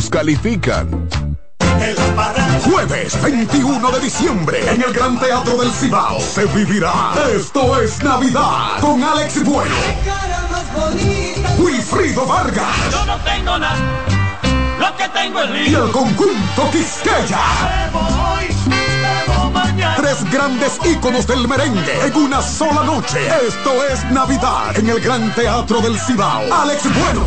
todos califican. Jueves 21 de diciembre en el Gran Teatro del Cibao se vivirá Esto es Navidad con Alex Bueno. Wilfrido Vargas. Yo no tengo nada. Lo que tengo es Y el conjunto Quisqueya. Tres grandes íconos del merengue en una sola noche. Esto es Navidad en el Gran Teatro del Cibao. Alex Bueno.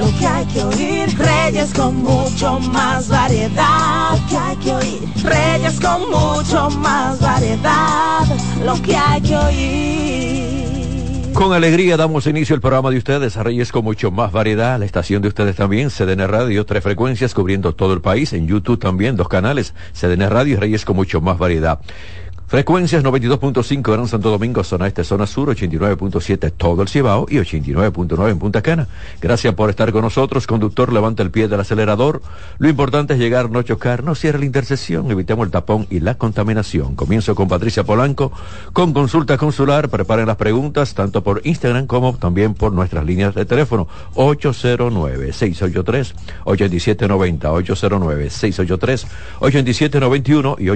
Lo que hay que oír. Reyes con mucho más variedad. Lo que hay que oír. Reyes con mucho más variedad. Lo que hay que oír. Con alegría damos inicio al programa de ustedes, Reyes con mucho más variedad, la estación de ustedes también, CDN Radio, tres frecuencias cubriendo todo el país, en YouTube también, dos canales, CDN Radio y Reyes con mucho más variedad. Frecuencias 92.5 Gran Santo Domingo, zona este, zona sur, 89.7 todo el Cibao y 89.9 en Punta Cana. Gracias por estar con nosotros. Conductor, levanta el pie del acelerador. Lo importante es llegar, no chocar, no cierre la intersección, evitemos el tapón y la contaminación. Comienzo con Patricia Polanco, con consulta consular. Preparen las preguntas, tanto por Instagram como también por nuestras líneas de teléfono. 809-683-8790, 809-683-8791 y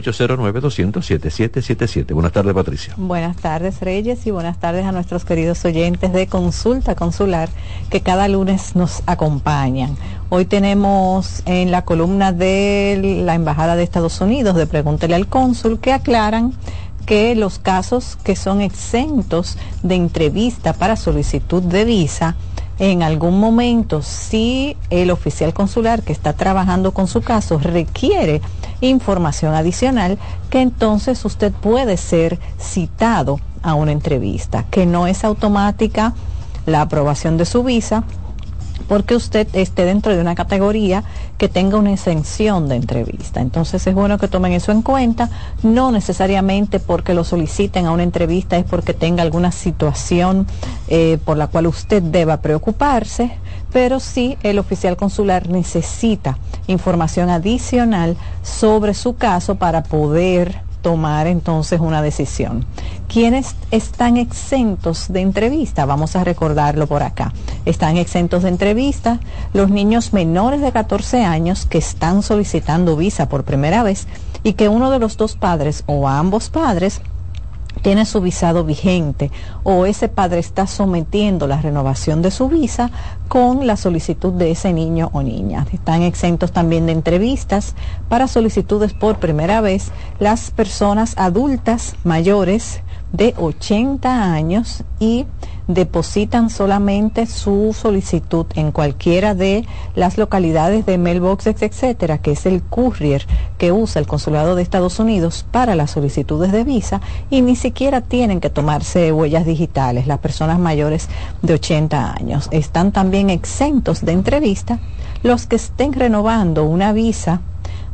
809-200-7777. Buenas tardes, Patricia. Buenas tardes, Reyes, y buenas tardes a nuestros queridos oyentes de Consulta Consular que cada lunes nos acompañan. Hoy tenemos en la columna de la Embajada de Estados Unidos de Pregúntele al Cónsul que aclaran que los casos que son exentos de entrevista para solicitud de visa, en algún momento, si el oficial consular que está trabajando con su caso requiere información adicional, que entonces usted puede ser citado a una entrevista, que no es automática la aprobación de su visa, porque usted esté dentro de una categoría que tenga una exención de entrevista. Entonces es bueno que tomen eso en cuenta, no necesariamente porque lo soliciten a una entrevista es porque tenga alguna situación eh, por la cual usted deba preocuparse, pero sí el oficial consular necesita información adicional sobre su caso para poder tomar entonces una decisión. ¿Quiénes están exentos de entrevista? Vamos a recordarlo por acá. Están exentos de entrevista los niños menores de 14 años que están solicitando visa por primera vez y que uno de los dos padres o ambos padres tiene su visado vigente o ese padre está sometiendo la renovación de su visa con la solicitud de ese niño o niña. Están exentos también de entrevistas para solicitudes por primera vez las personas adultas mayores de 80 años y depositan solamente su solicitud en cualquiera de las localidades de mailboxes, etcétera, que es el courier que usa el consulado de Estados Unidos para las solicitudes de visa y ni siquiera tienen que tomarse huellas digitales las personas mayores de 80 años. Están también exentos de entrevista los que estén renovando una visa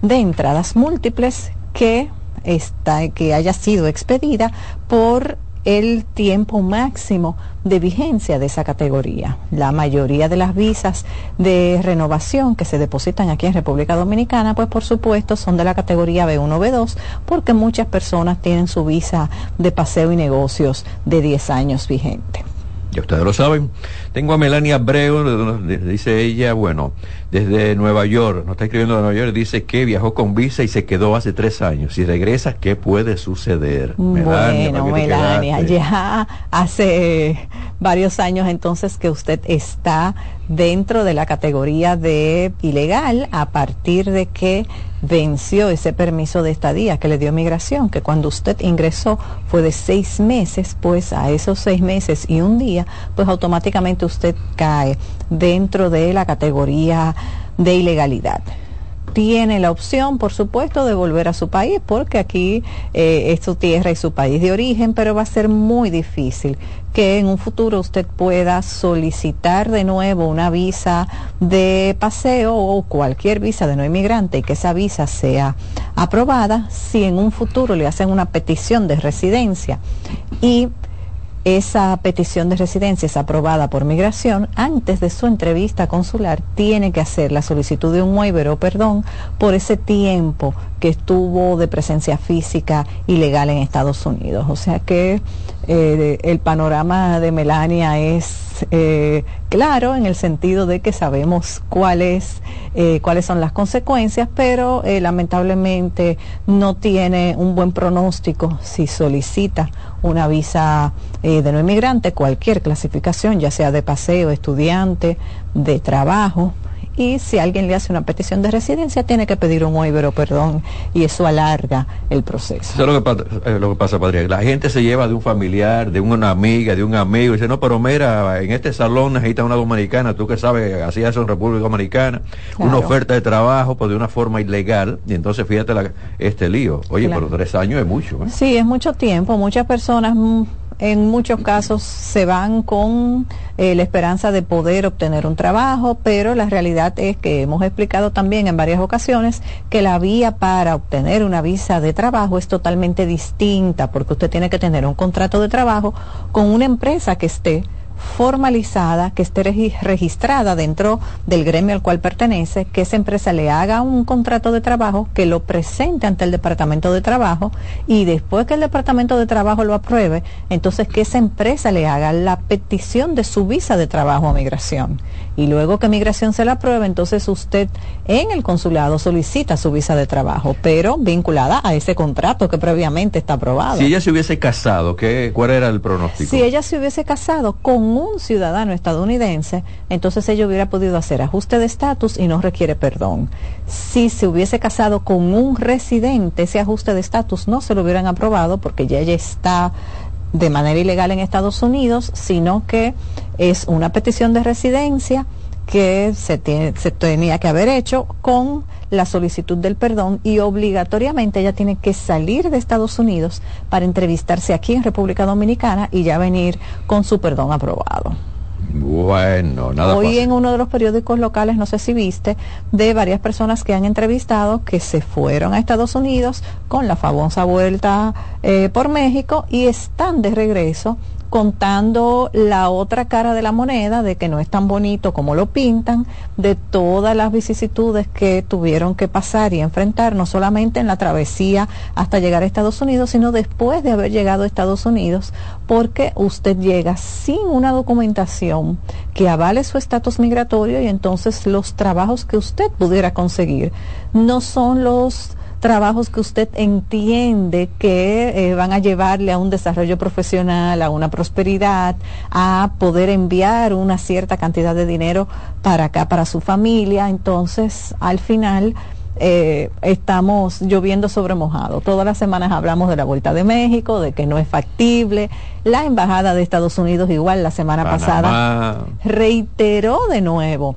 de entradas múltiples que está, que haya sido expedida por el tiempo máximo de vigencia de esa categoría. La mayoría de las visas de renovación que se depositan aquí en República Dominicana, pues por supuesto son de la categoría B1, B2, porque muchas personas tienen su visa de paseo y negocios de 10 años vigente. Ya ustedes lo saben. Tengo a Melania Abreu, dice ella, bueno, desde Nueva York, nos está escribiendo de Nueva York, dice que viajó con visa y se quedó hace tres años. Si regresa, ¿qué puede suceder? Melania, bueno, Melania, ya hace varios años entonces que usted está dentro de la categoría de ilegal a partir de que venció ese permiso de estadía que le dio migración, que cuando usted ingresó fue de seis meses, pues a esos seis meses y un día, pues automáticamente usted cae dentro de la categoría de ilegalidad. Tiene la opción, por supuesto, de volver a su país, porque aquí eh, es su tierra y su país de origen, pero va a ser muy difícil que en un futuro usted pueda solicitar de nuevo una visa de paseo o cualquier visa de no inmigrante y que esa visa sea aprobada si en un futuro le hacen una petición de residencia. Y esa petición de residencia es aprobada por migración, antes de su entrevista consular tiene que hacer la solicitud de un waiver o perdón por ese tiempo que estuvo de presencia física ilegal en Estados Unidos. O sea que eh, el panorama de Melania es eh, claro en el sentido de que sabemos cuáles eh, cuáles son las consecuencias, pero lamentablemente no tiene un buen pronóstico si solicita una visa de no inmigrante, cualquier clasificación, ya sea de paseo, estudiante, de trabajo y si alguien le hace una petición de residencia tiene que pedir un o perdón, y eso alarga el proceso. Eso es lo que, pasa, eh, lo que pasa, Padre. La gente se lleva de un familiar, de una amiga, de un amigo, y dice, no, pero mira, en este salón necesita una dominicana, tú que sabes, así eso en República Dominicana, una oferta de trabajo, pues de una forma ilegal, y entonces fíjate este lío. Oye, pero tres años es mucho. ¿eh? Sí, es mucho tiempo. Muchas personas mm, en muchos casos se van con eh, la esperanza de poder obtener un trabajo, pero la realidad es que hemos explicado también en varias ocasiones que la vía para obtener una visa de trabajo es totalmente distinta, porque usted tiene que tener un contrato de trabajo con una empresa que esté formalizada, que esté registrada dentro del gremio al cual pertenece, que esa empresa le haga un contrato de trabajo, que lo presente ante el Departamento de Trabajo y después que el Departamento de Trabajo lo apruebe, entonces que esa empresa le haga la petición de su visa de trabajo a migración. Y luego que migración se la apruebe, entonces usted en el consulado solicita su visa de trabajo, pero vinculada a ese contrato que previamente está aprobado. Si ella se hubiese casado, ¿qué, ¿cuál era el pronóstico? Si ella se hubiese casado con un ciudadano estadounidense, entonces ella hubiera podido hacer ajuste de estatus y no requiere perdón. Si se hubiese casado con un residente, ese ajuste de estatus no se lo hubieran aprobado porque ya ella está de manera ilegal en Estados Unidos, sino que es una petición de residencia que se, se tenía que haber hecho con la solicitud del perdón y obligatoriamente ella tiene que salir de Estados Unidos para entrevistarse aquí en República Dominicana y ya venir con su perdón aprobado. Bueno, nada Hoy en uno de los periódicos locales, no sé si viste, de varias personas que han entrevistado que se fueron a Estados Unidos con la famosa vuelta eh, por México y están de regreso contando la otra cara de la moneda, de que no es tan bonito como lo pintan, de todas las vicisitudes que tuvieron que pasar y enfrentar, no solamente en la travesía hasta llegar a Estados Unidos, sino después de haber llegado a Estados Unidos, porque usted llega sin una documentación que avale su estatus migratorio y entonces los trabajos que usted pudiera conseguir no son los trabajos que usted entiende que eh, van a llevarle a un desarrollo profesional, a una prosperidad, a poder enviar una cierta cantidad de dinero para acá, para su familia. Entonces, al final, eh, estamos lloviendo sobre mojado. Todas las semanas hablamos de la Vuelta de México, de que no es factible. La Embajada de Estados Unidos igual la semana pasada reiteró de nuevo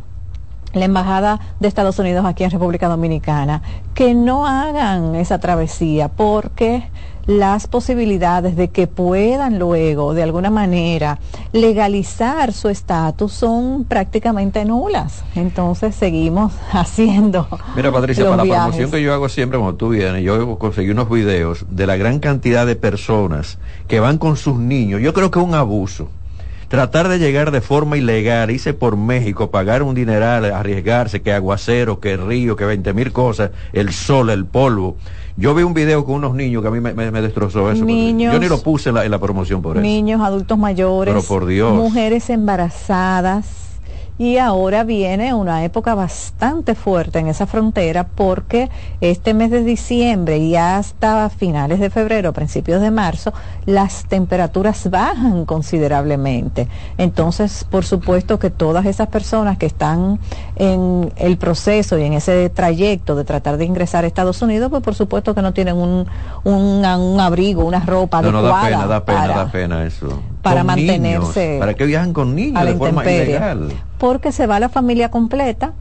la Embajada de Estados Unidos aquí en República Dominicana, que no hagan esa travesía porque las posibilidades de que puedan luego, de alguna manera, legalizar su estatus son prácticamente nulas. Entonces seguimos haciendo. Mira, Patricia, para la promoción que yo hago siempre cuando tú vienes, yo conseguí unos videos de la gran cantidad de personas que van con sus niños. Yo creo que es un abuso tratar de llegar de forma ilegal, irse por México, pagar un dineral, arriesgarse, que aguacero, que río, que 20 mil cosas, el sol, el polvo. Yo vi un video con unos niños que a mí me, destrozó eso. yo ni lo puse en la, promoción por eso. Niños, adultos mayores, Pero por Dios. mujeres embarazadas y ahora viene una época bastante fuerte en esa frontera porque este mes de diciembre y hasta finales de febrero, principios de marzo, las temperaturas bajan considerablemente. Entonces, por supuesto que todas esas personas que están en el proceso y en ese trayecto de tratar de ingresar a Estados Unidos, pues por supuesto que no tienen un, un, abrigo, una ropa no, adecuada. No, da pena, da pena, da pena eso. Para mantenerse. ¿Para qué viajan con niños de forma ilegal? porque se va la familia completa.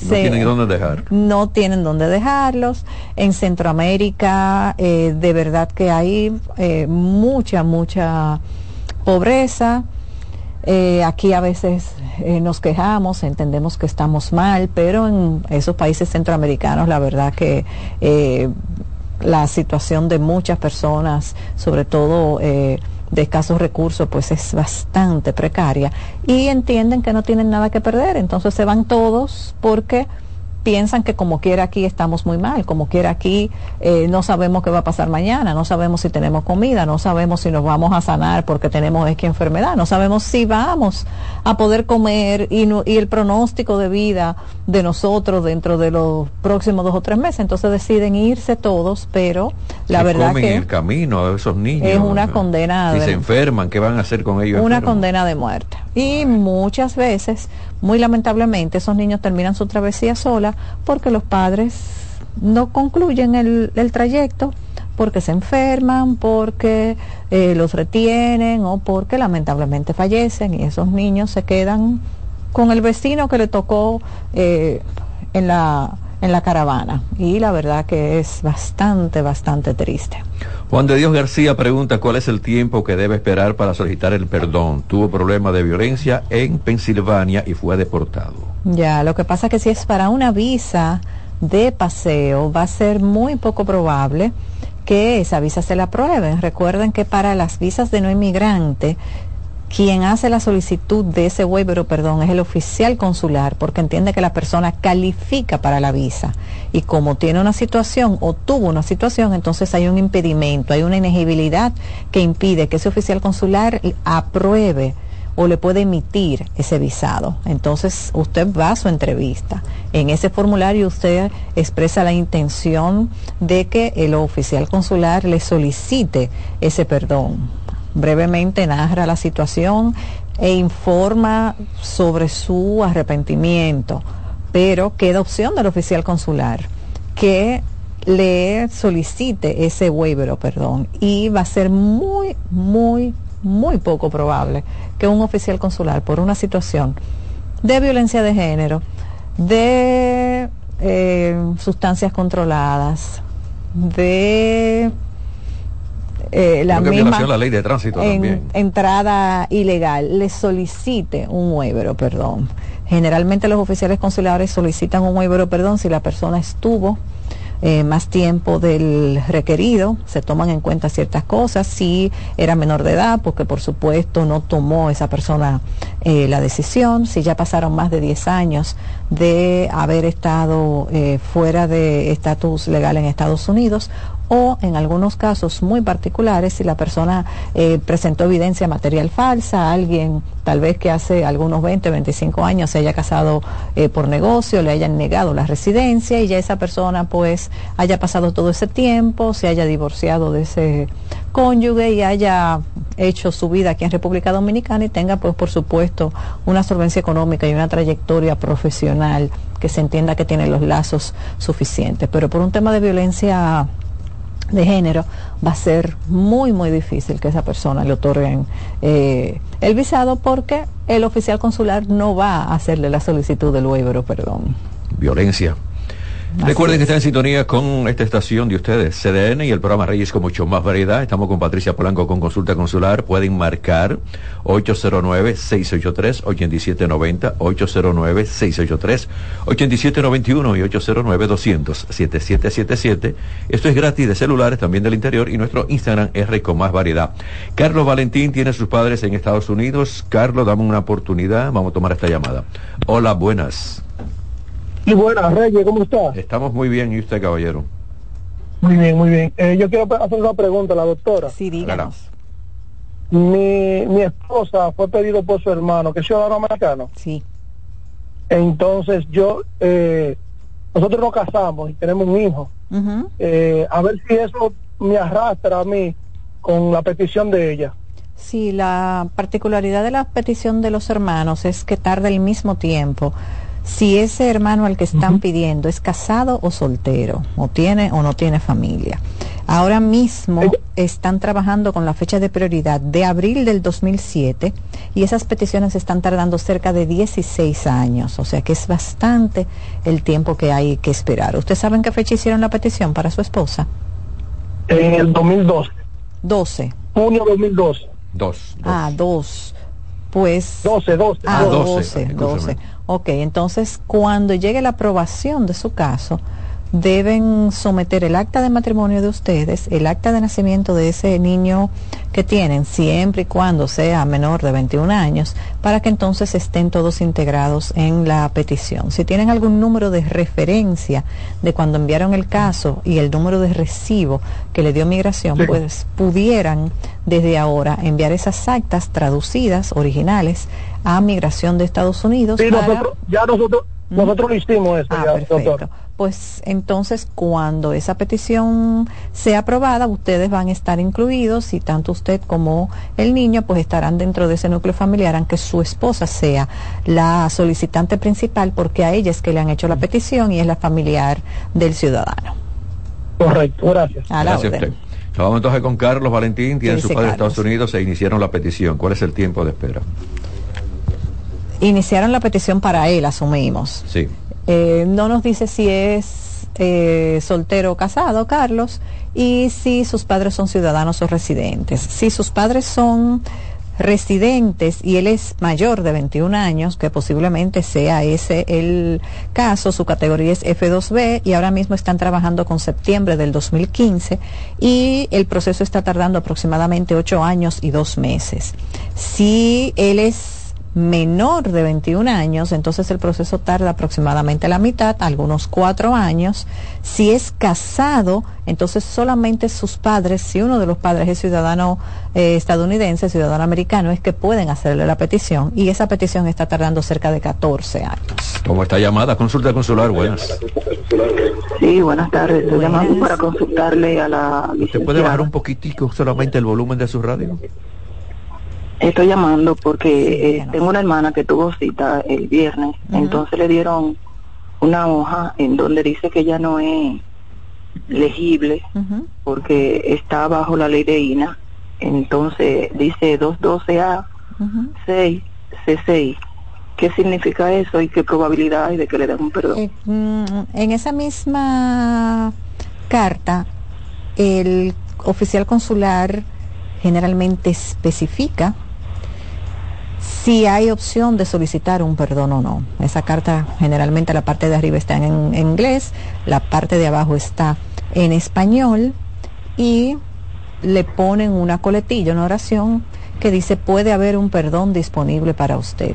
No tienen dónde dejar. No tienen dónde dejarlos. En Centroamérica, eh, de verdad que hay eh, mucha, mucha pobreza. Eh, aquí a veces nos quejamos, entendemos que estamos mal, pero en esos países centroamericanos la verdad que la situación de muchas personas, sobre todo de escasos recursos, pues es bastante precaria y entienden que no tienen nada que perder, entonces se van todos porque piensan que como quiera aquí estamos muy mal, como quiera aquí eh, no sabemos qué va a pasar mañana, no sabemos si tenemos comida, no sabemos si nos vamos a sanar porque tenemos esta enfermedad, no sabemos si vamos a poder comer y, y el pronóstico de vida de nosotros dentro de los próximos dos o tres meses. Entonces deciden irse todos, pero la verdad que el camino esos niños es una condena. Si se enferman, ¿qué van a hacer con ellos? Una condena de muerte. Y muchas veces, muy lamentablemente, esos niños terminan su travesía sola porque los padres no concluyen el, el trayecto porque se enferman, porque eh, los retienen o porque lamentablemente fallecen y esos niños se quedan con el vecino que le tocó eh, en, la, en la caravana. Y la verdad que es bastante, bastante triste. Juan de Dios García pregunta cuál es el tiempo que debe esperar para solicitar el perdón. Tuvo problemas de violencia en Pensilvania y fue deportado. Ya, lo que pasa es que si es para una visa de paseo, va a ser muy poco probable que esa visa se la aprueben. Recuerden que para las visas de no inmigrante quien hace la solicitud de ese waiver perdón es el oficial consular porque entiende que la persona califica para la visa y como tiene una situación o tuvo una situación, entonces hay un impedimento, hay una inegibilidad que impide que ese oficial consular apruebe o le puede emitir ese visado. Entonces usted va a su entrevista. En ese formulario usted expresa la intención de que el oficial consular le solicite ese perdón brevemente narra la situación e informa sobre su arrepentimiento, pero queda opción del oficial consular que le solicite ese waiver perdón y va a ser muy, muy, muy poco probable que un oficial consular por una situación de violencia de género, de eh, sustancias controladas, de eh, la misma la ley de tránsito entrada ilegal. Le solicite un waiver perdón. Generalmente los oficiales consulares solicitan un waiver perdón si la persona estuvo eh, más tiempo del requerido, se toman en cuenta ciertas cosas, si era menor de edad, porque por supuesto no tomó esa persona eh, la decisión, si ya pasaron más de 10 años de haber estado eh, fuera de estatus legal en Estados Unidos o en algunos casos muy particulares si la persona eh, presentó evidencia material falsa, alguien tal vez que hace algunos 20, 25 años se haya casado eh, por negocio, le hayan negado la residencia y ya esa persona pues haya pasado todo ese tiempo, se haya divorciado de ese cónyuge y haya hecho su vida aquí en República Dominicana y tenga pues por supuesto una solvencia económica y una trayectoria profesional que se entienda que tiene los lazos suficientes. Pero por un tema de violencia de género, va a ser muy, muy difícil que esa persona le otorguen eh, el visado porque el oficial consular no va a hacerle la solicitud del waiver perdón. Violencia. Recuerden que está en sintonía con esta estación de ustedes, CDN y el programa Reyes con mucho más variedad. Estamos con Patricia Polanco con consulta consular. Pueden marcar 809-683-8790, 809-683-8791 y 809-200-7777. Esto es gratis de celulares, también del interior y nuestro Instagram R con más variedad. Carlos Valentín tiene sus padres en Estados Unidos. Carlos, dame una oportunidad. Vamos a tomar esta llamada. Hola, buenas. Sí, buenas, Reyes, ¿cómo está? Estamos muy bien, ¿y usted, caballero? Muy bien, muy bien. Eh, yo quiero hacer una pregunta a la doctora. Sí, díganos. Mi, mi esposa fue pedido por su hermano, que es ciudadano americano. Sí. Entonces yo, eh, nosotros nos casamos y tenemos un hijo. Eh, a ver si eso me arrastra a mí con la petición de ella. Sí, la particularidad de la petición de los hermanos es que tarda el mismo tiempo si ese hermano al que están pidiendo es casado o soltero, o tiene o no tiene familia. Ahora mismo están trabajando con la fecha de prioridad de abril del 2007 y esas peticiones están tardando cerca de 16 años, o sea que es bastante el tiempo que hay que esperar. ¿Usted sabe en qué fecha hicieron la petición para su esposa? En el 2012. 12. Junio 2012. Dos. Ah, dos. Pues... 12, 12. Ah, 12, 12. 12. Ok, entonces cuando llegue la aprobación de su caso, deben someter el acta de matrimonio de ustedes, el acta de nacimiento de ese niño que tienen, siempre y cuando sea menor de 21 años, para que entonces estén todos integrados en la petición. Si tienen algún número de referencia de cuando enviaron el caso y el número de recibo que le dio migración, pues pudieran desde ahora enviar esas actas traducidas, originales, a migración de Estados Unidos. Sí, nosotros, ya nosotros, nosotros lo hicimos eso, Ah, ya, perfecto. doctor. Pues entonces cuando esa petición sea aprobada, ustedes van a estar incluidos y tanto usted como el niño pues estarán dentro de ese núcleo familiar, aunque su esposa sea la solicitante principal porque a ella es que le han hecho la petición y es la familiar del ciudadano. Correcto, gracias. A la Gracias a orden. usted. Nos vamos entonces con Carlos Valentín, tiene ¿Qué su padre en? Estados Unidos e iniciaron la petición. ¿Cuál es el tiempo de espera? Iniciaron la petición para él, asumimos. Sí. Eh, no nos dice si es eh, soltero o casado, Carlos, y si sus padres son ciudadanos o residentes. Si sus padres son residentes y él es mayor de 21 años, que posiblemente sea ese el caso, su categoría es F2B y ahora mismo están trabajando con septiembre del 2015 y el proceso está tardando aproximadamente 8 años y 2 meses. Si él es menor de 21 años, entonces el proceso tarda aproximadamente la mitad, algunos cuatro años. Si es casado, entonces solamente sus padres, si uno de los padres es ciudadano eh, estadounidense, ciudadano americano, es que pueden hacerle la petición y esa petición está tardando cerca de 14 años. ¿Cómo está llamada? Consulta consular, buenas. Sí, buenas tardes. Estoy llamando para consultarle a la ¿Usted puede licenciada. bajar un poquitico solamente el volumen de su radio? Estoy llamando porque eh, tengo una hermana que tuvo cita el viernes, entonces le dieron una hoja en donde dice que ella no es legible porque está bajo la ley de INA. Entonces dice 212A Ujú. 6 C6. ¿Qué significa eso y qué probabilidad hay de que le den un perdón? Eh, mm, en esa misma carta, el oficial consular generalmente especifica si hay opción de solicitar un perdón o no. Esa carta generalmente la parte de arriba está en, inglés, la parte de abajo está en español y le ponen una coletilla, una oración que dice puede haber un perdón disponible para usted.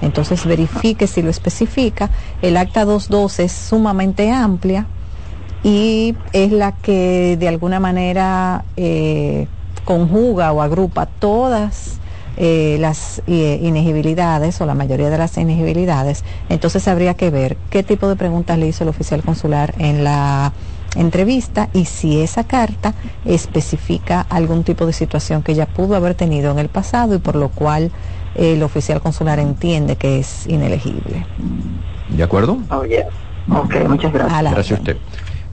Entonces verifique si lo especifica. El acta 212 es sumamente amplia y es la que de alguna manera eh, conjuga o agrupa todas eh, las eh, inegibilidades o la mayoría de las inegibilidades. Entonces habría que ver qué tipo de preguntas le hizo el oficial consular en la entrevista y si esa carta especifica algún tipo de situación que ella pudo haber tenido en el pasado y por lo cual el oficial consular entiende que es inelegible. ¿De acuerdo? Oh, yes. Ok, muchas gracias. A Gracias a usted.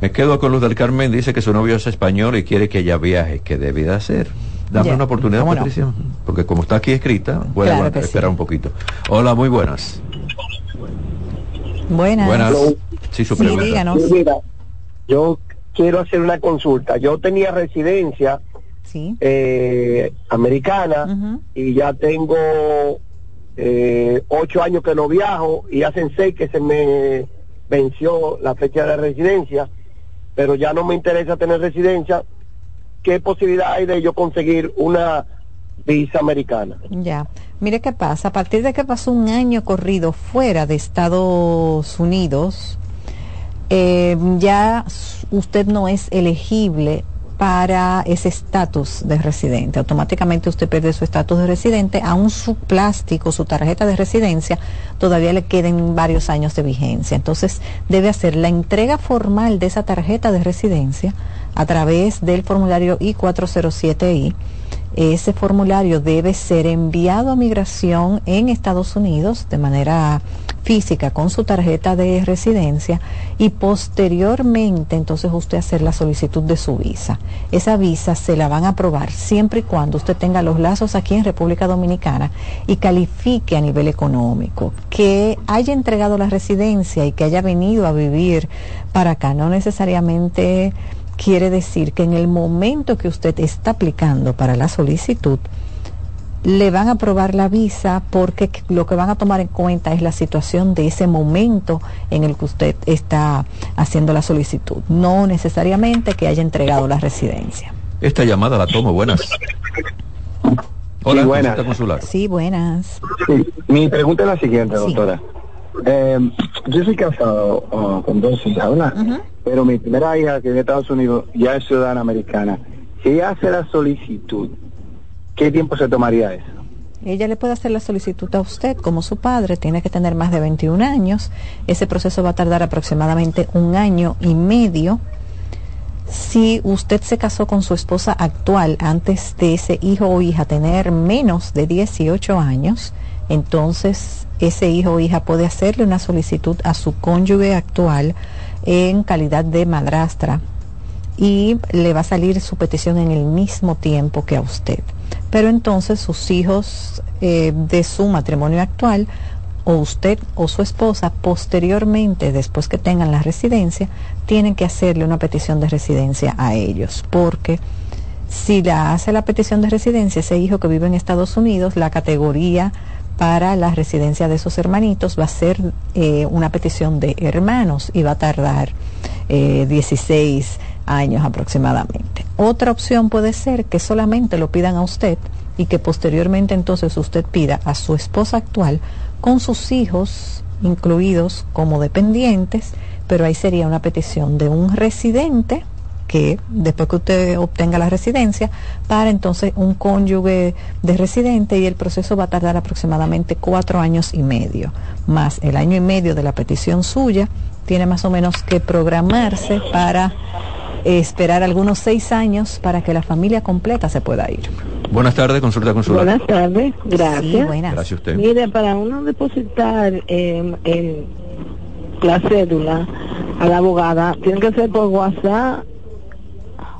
Me quedo con Luz del Carmen, dice que su novio es español y quiere que ella viaje. ¿Qué debe de hacer? Dame una oportunidad, ¿cómo no? Patricia. Porque como está aquí escrita, voy Claro a esperar sí. un poquito. Hola, muy buenas. Buenas. Buenas. Sí, su Sí, pregunta. díganos. Mira, yo quiero hacer una consulta. Yo tenía residencia Sí. eh, americana y ya tengo eh, ocho años que no viajo y hacen seis que se me venció la fecha de residencia, pero ya no me interesa tener residencia. ¿Qué posibilidad hay de yo conseguir una visa americana? Ya. Mire qué pasa. A partir de que pasó un año corrido fuera de Estados Unidos, eh, ya usted no es elegible para ese estatus de residente. Automáticamente usted pierde su estatus de residente, aún su plástico, su tarjeta de residencia, todavía le queden varios años de vigencia. Entonces debe hacer la entrega formal de esa tarjeta de residencia a través del formulario I-407I ese formulario debe ser enviado a migración en Estados Unidos de manera física con su tarjeta de residencia y posteriormente entonces usted hacer la solicitud de su visa. Esa visa se la van a aprobar siempre y cuando usted tenga los lazos aquí en República Dominicana y califique a nivel económico, que haya entregado la residencia y que haya venido a vivir para acá, no necesariamente quiere decir que en el momento que usted está aplicando para la solicitud, le van a aprobar la visa porque lo que van a tomar en cuenta es la situación de ese momento en el que usted está haciendo la solicitud, no necesariamente que haya entregado la residencia. Esta llamada la tomo, buenas. Hola, sí, buenas. Consular. Sí, buenas. mi pregunta es la siguiente, doctora. Eh, yo soy casado uh, con dos hijas, ¿verdad? Pero mi primera hija que vive Estados Unidos ya es ciudadana americana. Si hace la solicitud, ¿qué tiempo se tomaría eso? Ella le puede hacer la solicitud a usted como su padre, tiene que tener más de 21 años. Ese proceso va a tardar aproximadamente un año y medio. Si usted se casó con su esposa actual antes de ese hijo o hija tener menos de 18 años, entonces ese hijo o hija puede hacerle una solicitud a su cónyuge actual en calidad de madrastra y le va a salir su petición en el mismo tiempo que a usted. Pero entonces sus hijos eh, de su matrimonio actual o usted o su esposa posteriormente, después que tengan la residencia, tienen que hacerle una petición de residencia a ellos, porque si la hace la petición de residencia ese hijo que vive en Estados Unidos, la categoría para la residencia de esos hermanitos va a ser eh, una petición de hermanos y va a tardar 16 eh, años aproximadamente. Otra opción puede ser que solamente lo pidan a usted y que posteriormente entonces usted pida a su esposa actual con sus hijos incluidos como dependientes, pero ahí sería una petición de un residente que después que usted obtenga la residencia, para entonces un cónyuge de residente y el proceso va a tardar aproximadamente cuatro años y medio, más el año y medio de la petición suya, tiene más o menos que programarse para esperar algunos seis años para que la familia completa se pueda ir. Buenas tardes, consulta consular. Buenas tardes, gracias. Gracias a usted. Mire, para uno depositar eh, en la cédula a la abogada, tiene que ser por WhatsApp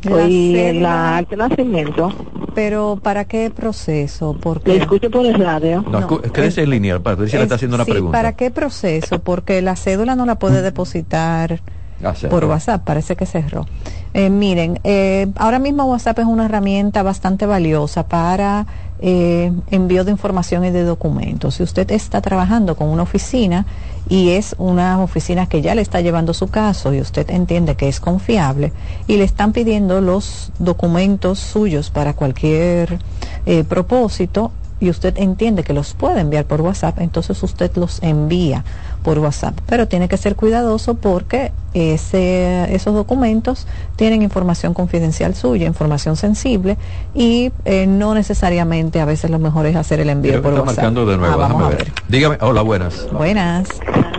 y en la arte nacimiento. Pero ¿para qué proceso? Porque le escucho por el radio. No, no quédese en línea para si le está haciendo una pregunta. ¿Para qué proceso? Porque la cédula no la puede depositar ah, por WhatsApp, parece que cerró. Eh, miren, eh, ahora mismo WhatsApp es una herramienta bastante valiosa para eh, envío de información y de documentos. Si usted está trabajando con una oficina y es una oficina que ya le está llevando su caso y usted entiende que es confiable y le están pidiendo los documentos suyos para cualquier eh, propósito, y usted entiende que los puede enviar por WhatsApp, entonces usted los envía por WhatsApp. Pero tiene que ser cuidadoso porque ese, esos documentos tienen información confidencial suya, información sensible y eh, no necesariamente a veces lo mejor es hacer el envío por WhatsApp. marcando de nuevo, ah, ver. Dígame, hola, buenas. Buenas.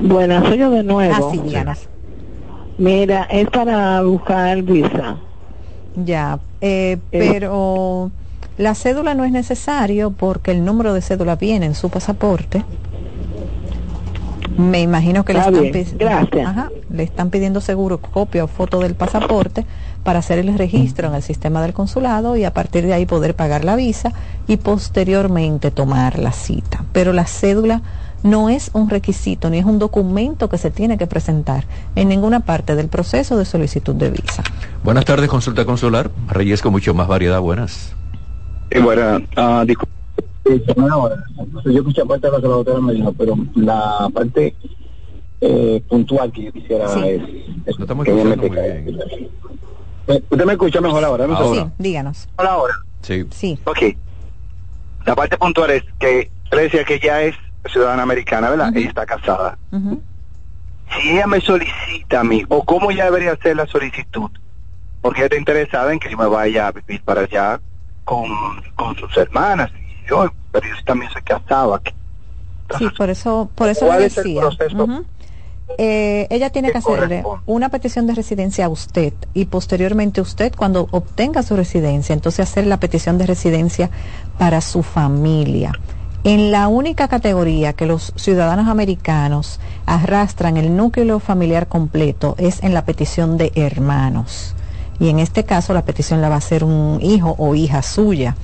Buenas, soy yo de nuevo. Ah, Mira, es para buscar visa. Ya, eh, eh pero... La cédula no es necesario porque el número de cédula viene en su pasaporte. Me imagino que le están, le están, pidiendo seguro copia o foto del pasaporte para hacer el registro en el sistema del consulado y a partir de ahí poder pagar la visa y posteriormente tomar la cita. Pero la cédula no es un requisito ni es un documento que se tiene que presentar en ninguna parte del proceso de solicitud de visa. Buenas tardes, consulta consular. Reyes con mucho más variedad. Buenas. Sí, bueno, uh, disculpe, yo escuché parte de lo que la doctora me dijo, pero la parte eh, puntual que yo quisiera sí. es, es no que me muy bien. ¿Usted me escucha mejor ahora? ahora. Sí, díganos. Hola ahora. Sí. Sí. Ok. La parte puntual es que decía que ya es ciudadana americana, ¿verdad? Uh -huh. Ella está casada. Uh -huh. Si ella me solicita a mí, o cómo ella debería hacer la solicitud, porque ella está interesada en que yo me vaya a vivir para allá con, con sus hermanas. Yo, pero yo también se casaba. Sí, por eso, por eso ¿Cuál le es el decía. Eh, ella tiene que que hacerle corresponde? una petición de residencia a usted y posteriormente usted cuando obtenga su residencia, entonces hacer la petición de residencia para su familia. En la única categoría que los ciudadanos americanos arrastran el núcleo familiar completo es en la petición de hermanos. Y en este caso la petición la va a hacer un hijo o hija suya.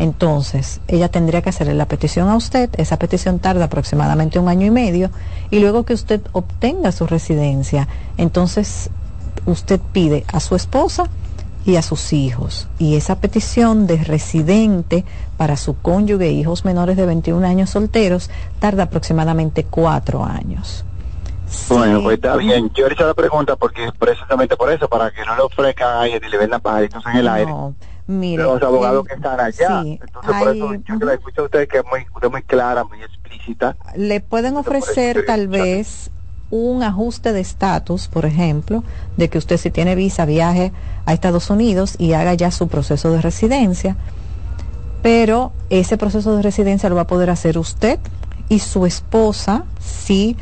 Entonces, ella tendría que hacerle la petición a usted, esa petición tarda aproximadamente un año y medio, y luego que usted obtenga su residencia, entonces usted pide a su esposa y a sus hijos. Y esa petición de residente para su cónyuge e hijos menores de 21 años solteros tarda aproximadamente cuatro años. Bueno, pues está bien. Yo le hice la pregunta porque precisamente por eso, para que no le ofrezcan a ella ni le vendan pajaritos en el aire. Los abogados que están allá. sí, Entonces, por eso yo que la escucho a usted que es muy, muy clara, muy explícita. le pueden ofrecer tal vez un ajuste de estatus, por ejemplo, de que usted si tiene visa viaje a Estados Unidos y haga ya su proceso de residencia, pero ese proceso de residencia lo va a poder hacer usted y su esposa si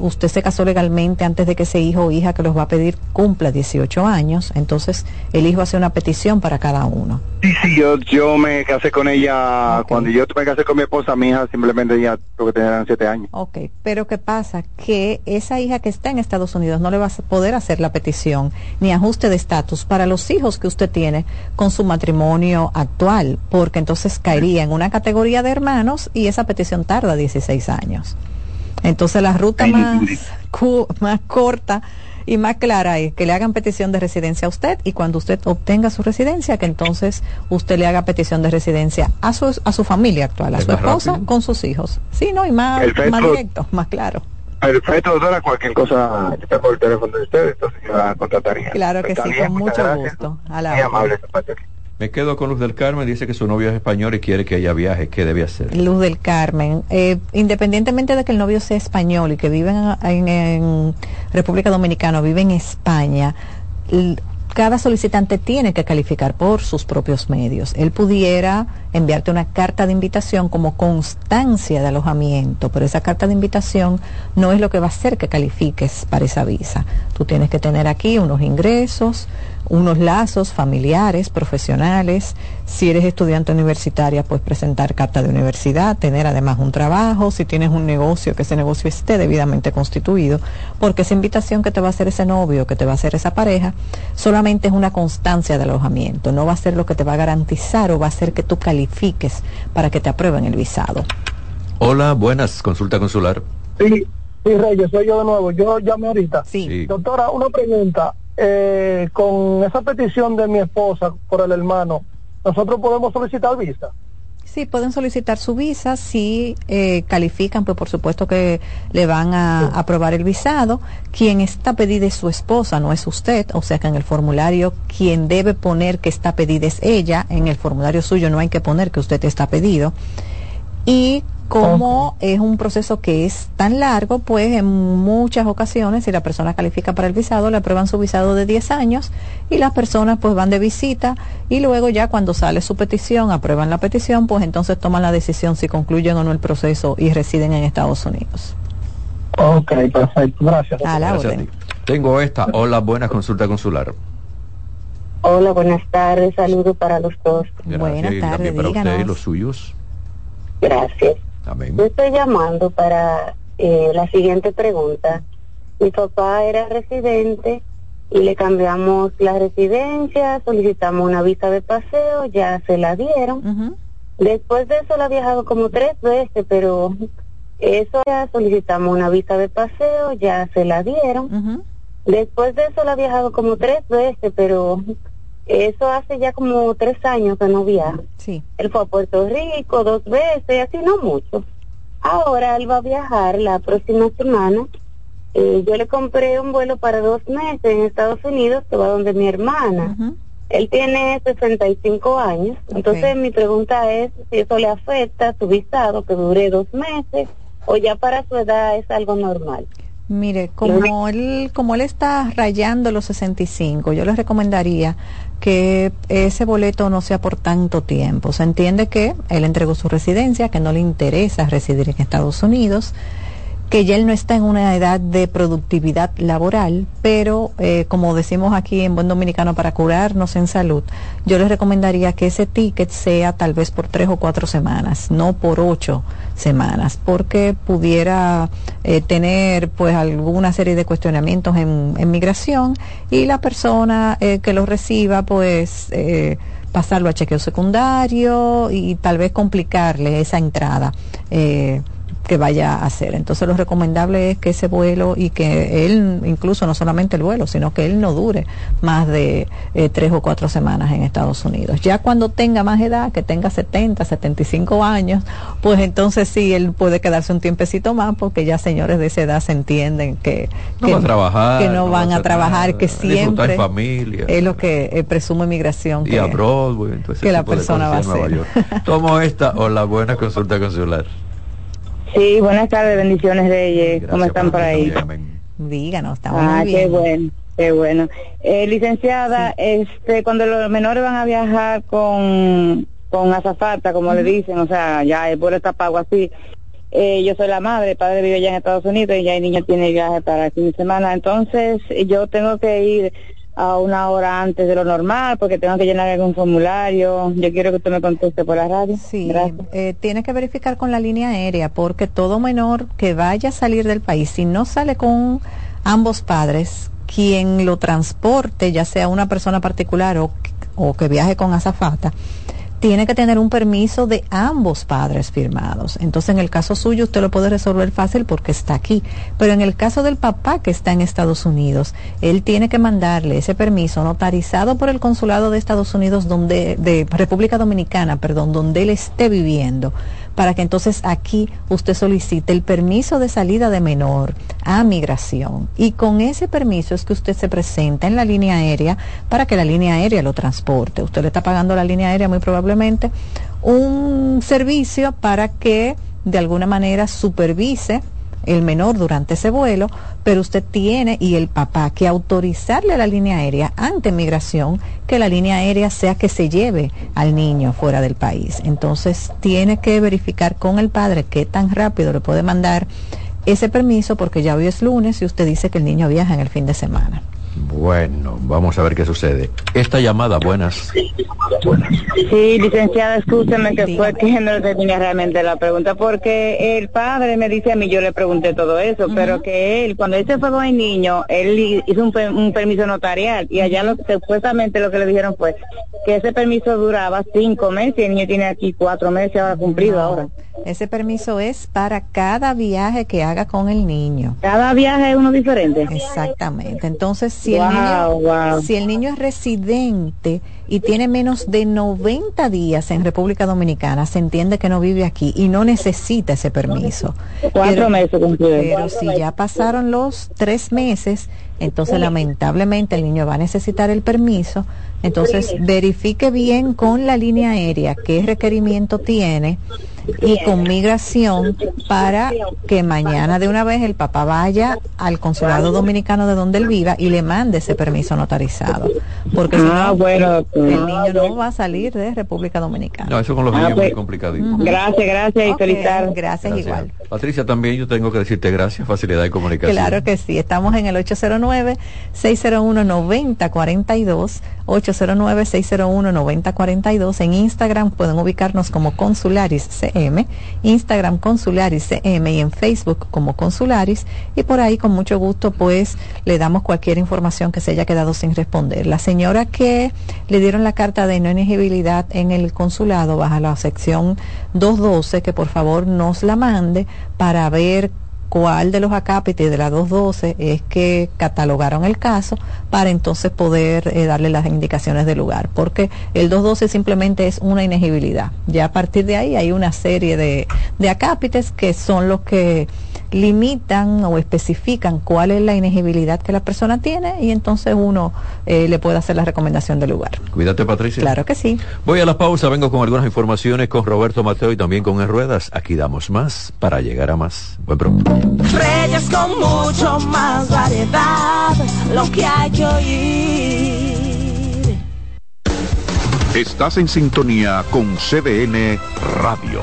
usted se casó legalmente antes de que ese hijo o hija que los va a pedir cumpla 18 años, entonces el hijo hace una petición para cada uno. Sí, sí, yo, yo me casé con ella, cuando yo me casé con mi esposa, mi hija simplemente ya tuvo que tener siete años. Ok, pero ¿qué pasa? Que esa hija que está en Estados Unidos no le va a poder hacer la petición ni ajuste de estatus para los hijos que usted tiene con su matrimonio actual, porque entonces caería en una categoría de hermanos y esa petición tarda 16 años. Entonces la ruta más, cu- más corta y más clara es que le hagan petición de residencia a usted y cuando usted obtenga su residencia, que entonces usted le haga petición de residencia a su, a su familia actual, a Es su esposa rápido. con sus hijos. Sí, no, y más, Perfecto. más directo, más claro. Perfecto, doctora, cualquier cosa, yo tengo el teléfono de ustedes, entonces yo la contrataría. Claro que Está sí, bien, con mucho gracias. gusto. A la Muy orden. amable. Me quedo con Luz del Carmen, dice que su novio es español y quiere que ella viaje. ¿Qué debe hacer? Luz del Carmen, eh, independientemente de que el novio sea español y que vive en, República Dominicana, vive en España, cada solicitante tiene que calificar por sus propios medios. Él pudiera enviarte una carta de invitación como constancia de alojamiento, pero esa carta de invitación no es lo que va a hacer que califiques para esa visa. Tú tienes que tener aquí unos ingresos, unos lazos familiares, profesionales. Si eres estudiante universitaria, pues presentar carta de universidad, tener además un trabajo, si tienes un negocio, que ese negocio esté debidamente constituido, porque esa invitación que te va a hacer ese novio, que te va a hacer esa pareja, solamente es una constancia de alojamiento, no va a ser lo que te va a garantizar o va a hacer que tú califiques para que te aprueben el visado. Hola, buenas, consulta consular. Sí, sí, Reyes, soy yo de nuevo. Yo llamé ahorita. Sí. Doctora, una pregunta. Eh, con esa petición de mi esposa por el hermano, ¿nosotros podemos solicitar visa? Sí, pueden solicitar su visa, si eh, califican, pues por supuesto que le van a aprobar el visado. Quien está pedida es su esposa, no es usted, o sea que en el formulario quien debe poner que está pedida es ella, en el formulario suyo no hay que poner que usted está pedido. Y como es un proceso que es tan largo, pues en muchas ocasiones, si la persona califica para el visado, le aprueban su visado de 10 años y las personas pues van de visita y luego ya cuando sale su petición, aprueban la petición, pues entonces toman la decisión si concluyen o no el proceso y residen en Estados Unidos. Ok, perfecto. Gracias. A la Gracias a orden. ti. Tengo esta. Hola, buenas, consulta consular. Hola, buenas tardes, saludos para los dos. Gracias, y también para usted y los suyos. Gracias. Amén. Yo estoy llamando para eh, la siguiente pregunta. Mi papá era residente y le cambiamos la residencia, solicitamos una visa de paseo, ya se la dieron. Después de eso la ha viajado como tres veces, pero eso ya solicitamos una visa de paseo, ya se la dieron. Después de eso la ha viajado como tres veces, pero eso hace ya como tres años que no viaja. Sí. Él fue a Puerto Rico dos veces, así no mucho. Ahora él va a viajar la próxima semana. Eh, yo le compré un vuelo para dos meses en Estados Unidos que va donde mi hermana. Él tiene 65 años. Entonces mi pregunta es si eso le afecta a su visado que dure dos meses o ya para su edad es algo normal. Mire, como él, como él está rayando los 65, yo les recomendaría que ese boleto no sea por tanto tiempo. Se entiende que él entregó su residencia, que no le interesa residir en Estados Unidos, que ya él no está en una edad de productividad laboral, pero eh, como decimos aquí en Buen Dominicano, para curarnos en salud, yo les recomendaría que ese ticket sea tal vez por tres o cuatro semanas, no por ocho semanas, porque pudiera eh, tener pues alguna serie de cuestionamientos en, migración y la persona eh, que lo reciba pues pasarlo a chequeo secundario y tal vez complicarle esa entrada que vaya a hacer. Entonces lo recomendable es que ese vuelo y que él, incluso no solamente el vuelo, sino que él no dure más de eh, tres o cuatro semanas en Estados Unidos. Ya cuando tenga más edad, que tenga 70, 75 años, pues entonces sí, él puede quedarse un tiempecito más porque ya señores de esa edad se entienden que no, que, van, a trabajar, que no, van a, trabajar, que siempre familia, es lo que eh, presume migración. Y que, a Broadway, entonces que la persona va a hacer. Tomo esta o la buena consulta consular. Sí, buenas tardes, bendiciones de ella. ¿Cómo están por ahí? Díganos, estamos ah, muy bien. qué bueno, qué bueno. Eh, licenciada, este, cuando los menores van a viajar con, con azafata, como le dicen, o sea, ya el vuelo está pago así, eh, yo soy la madre, el padre vive allá en Estados Unidos y ya el niño tiene viaje para el fin de semana, entonces yo tengo que ir a una hora antes de lo normal porque tengo que llenar algún formulario. Yo quiero que usted me conteste por la radio. Sí, eh, tiene que verificar con la línea aérea porque todo menor que vaya a salir del país, si no sale con ambos padres, quien lo transporte, ya sea una persona particular o, o que viaje con azafata, tiene que tener un permiso de ambos padres firmados. Entonces, en el caso suyo, usted lo puede resolver fácil porque está aquí. Pero en el caso del papá que está en Estados Unidos, él tiene que mandarle ese permiso notarizado por el consulado de Estados Unidos, donde, de República Dominicana, perdón, donde él esté viviendo, para que entonces aquí usted solicite el permiso de salida de menor a migración. Y con ese permiso es que usted se presenta en la línea aérea para que la línea aérea lo transporte. Usted le está pagando a la línea aérea muy probablemente un servicio para que de alguna manera supervise el menor durante ese vuelo, pero usted tiene y el papá que autorizarle a la línea aérea ante migración que la línea aérea sea que se lleve al niño fuera del país. Entonces tiene que verificar con el padre qué tan rápido le puede mandar ese permiso porque ya hoy es lunes y usted dice que el niño viaja en el fin de semana. Bueno, vamos a ver qué sucede. Esta llamada, buenas. Sí, licenciada, escúcheme que fue que no tenía realmente la pregunta, porque el padre me dice a mí, yo le pregunté todo eso, pero que él, cuando él se fue con el niño, él hizo un, permiso notarial y allá lo, supuestamente lo que le dijeron fue que ese permiso duraba cinco meses y el niño tiene aquí cuatro meses ahora cumplido ahora. Ese permiso es para cada viaje que haga con el niño. Cada viaje es uno diferente. Exactamente. Entonces, si, el, niño, si el niño es residente y tiene menos de 90 días en República Dominicana, se entiende que no vive aquí y no necesita ese permiso. Cuatro meses Pero si ya pasaron los tres meses, entonces lamentablemente el niño va a necesitar el permiso. Entonces, verifique bien con la línea aérea qué requerimiento tiene y con migración para que mañana de una vez el papá vaya al consulado dominicano de donde él viva y le mande ese permiso notarizado. Porque si ah, no, el niño no va a salir de República Dominicana. No, eso con los niños es muy complicado. Gracias, gracias y Gracias, gracias, igual. Patricia, también yo tengo que decirte gracias, facilidad de comunicación. Claro que sí, estamos en el 809-601-9042, 809-601-9042. En Instagram pueden ubicarnos como Consularis CM, Instagram Consularis CM y en Facebook como Consularis. Y por ahí con mucho gusto pues le damos cualquier información que se haya quedado sin responder. La señora que le dieron la carta de no elegibilidad en el consulado baja la sección 212, que por favor nos la mande para ver cuál de los acápites de la 212 es que catalogaron el caso para entonces poder eh, darle las indicaciones del lugar, porque el 212 simplemente es una inegibilidad. Ya a partir de ahí hay una serie de, de acápites que son los que limitan o especifican cuál es la inegibilidad que la persona tiene y entonces uno eh, le puede hacer la recomendación del lugar. Cuídate, Patricia. Claro que sí. Voy a la pausa, vengo con algunas informaciones con Roberto Mateo y también con En Ruedas. Aquí damos más para llegar a más. Buen pronto. Reyes con mucho más variedad, lo que hay que oír. Estás en sintonía con CDN Radio.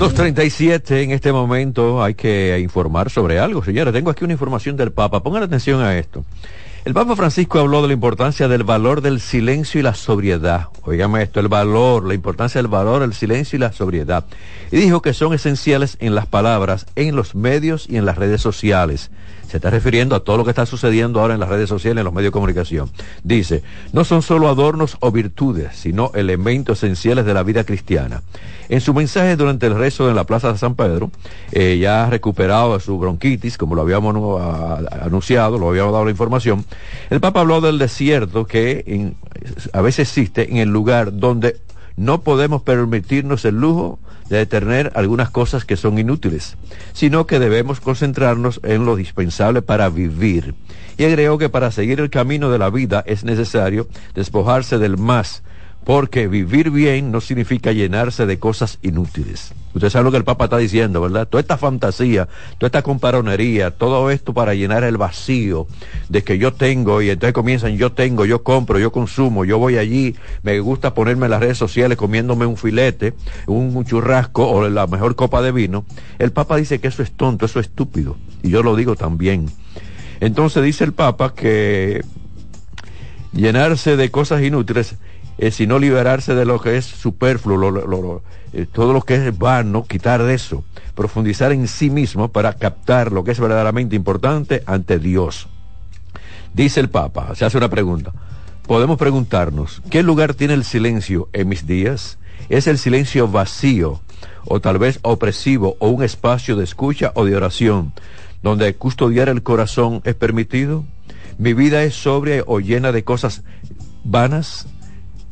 237 en este momento hay que informar sobre algo. Señores, tengo aquí una información del Papa. Pongan atención a esto. El Papa Francisco habló de la importancia del valor del silencio y la sobriedad. Oígame esto, el valor, la importancia del valor, el silencio y la sobriedad. Y dijo que son esenciales en las palabras, en los medios y en las redes sociales. Se está refiriendo a todo lo que está sucediendo ahora en las redes sociales, en los medios de comunicación. Dice, no son solo adornos o virtudes, sino elementos esenciales de la vida cristiana. En su mensaje durante el rezo en la Plaza de San Pedro, eh, ya recuperado de su bronquitis, como lo habíamos anunciado, lo habíamos dado la información, el Papa habló del desierto que a veces existe en el lugar donde no podemos permitirnos el lujo de detener algunas cosas que son inútiles, sino que debemos concentrarnos en lo dispensable para vivir. Y agregó que para seguir el camino de la vida es necesario despojarse del más, porque vivir bien no significa llenarse de cosas inútiles. Usted sabe lo que el Papa está diciendo, ¿verdad? Toda esta fantasía, toda esta comparonería, todo esto para llenar el vacío de que yo tengo y entonces comienzan yo tengo, yo compro, yo consumo, yo voy allí, me gusta ponerme en las redes sociales comiéndome un filete, un churrasco o la mejor copa de vino. El Papa dice que eso es tonto, eso es estúpido. Y yo lo digo también. Entonces dice el Papa que llenarse de cosas inútiles eh, sino liberarse de lo que es superfluo, eh, todo lo que es vano, quitar de eso, profundizar en sí mismo para captar lo que es verdaderamente importante ante Dios. Dice el Papa, se hace una pregunta. Podemos preguntarnos, ¿qué lugar tiene el silencio en mis días? ¿Es el silencio vacío o tal vez opresivo o un espacio de escucha o de oración donde custodiar el corazón es permitido? Mi vida es sobria o llena de cosas vanas?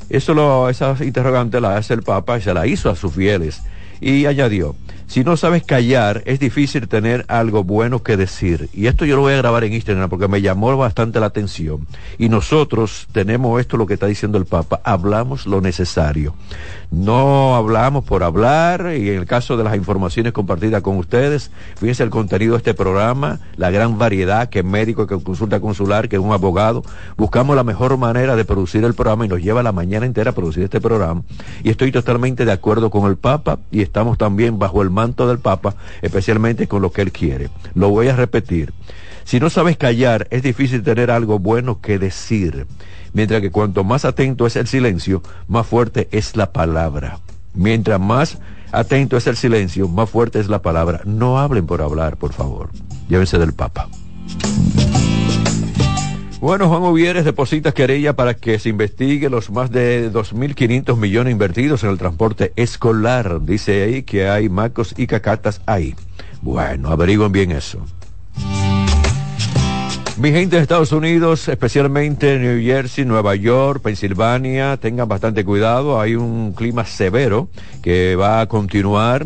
Eso lo, esas interrogantes las hace el Papa y se la hizo a sus fieles. Y añadió, si no sabes callar, es difícil tener algo bueno que decir. Y esto yo lo voy a grabar en Instagram porque me llamó bastante la atención. Y nosotros tenemos esto, lo que está diciendo el Papa, hablamos lo necesario. No hablamos por hablar y en el caso de las informaciones compartidas con ustedes, fíjense el contenido de este programa, la gran variedad que médico, que consulta consular, que un abogado. Buscamos la mejor manera de producir el programa y nos lleva la mañana entera a producir este programa. Y estoy totalmente de acuerdo con el Papa y estamos también bajo el manto del Papa, especialmente con lo que él quiere. Lo voy a repetir. Si no sabes callar, es difícil tener algo bueno que decir. Mientras que cuanto más atento es el silencio, más fuerte es la palabra. Mientras más atento es el silencio, más fuerte es la palabra. No hablen por hablar, por favor. Llévense del Papa. Bueno, Juan Uvieres deposita querella para que se investigue los más de 2.500 millones invertidos en el transporte escolar. Dice ahí que hay macos y cacatas ahí. Bueno, averigüen bien eso. Mi gente de Estados Unidos, especialmente New Jersey, Nueva York, Pensilvania, tengan bastante cuidado. Hay un clima severo que va a continuar.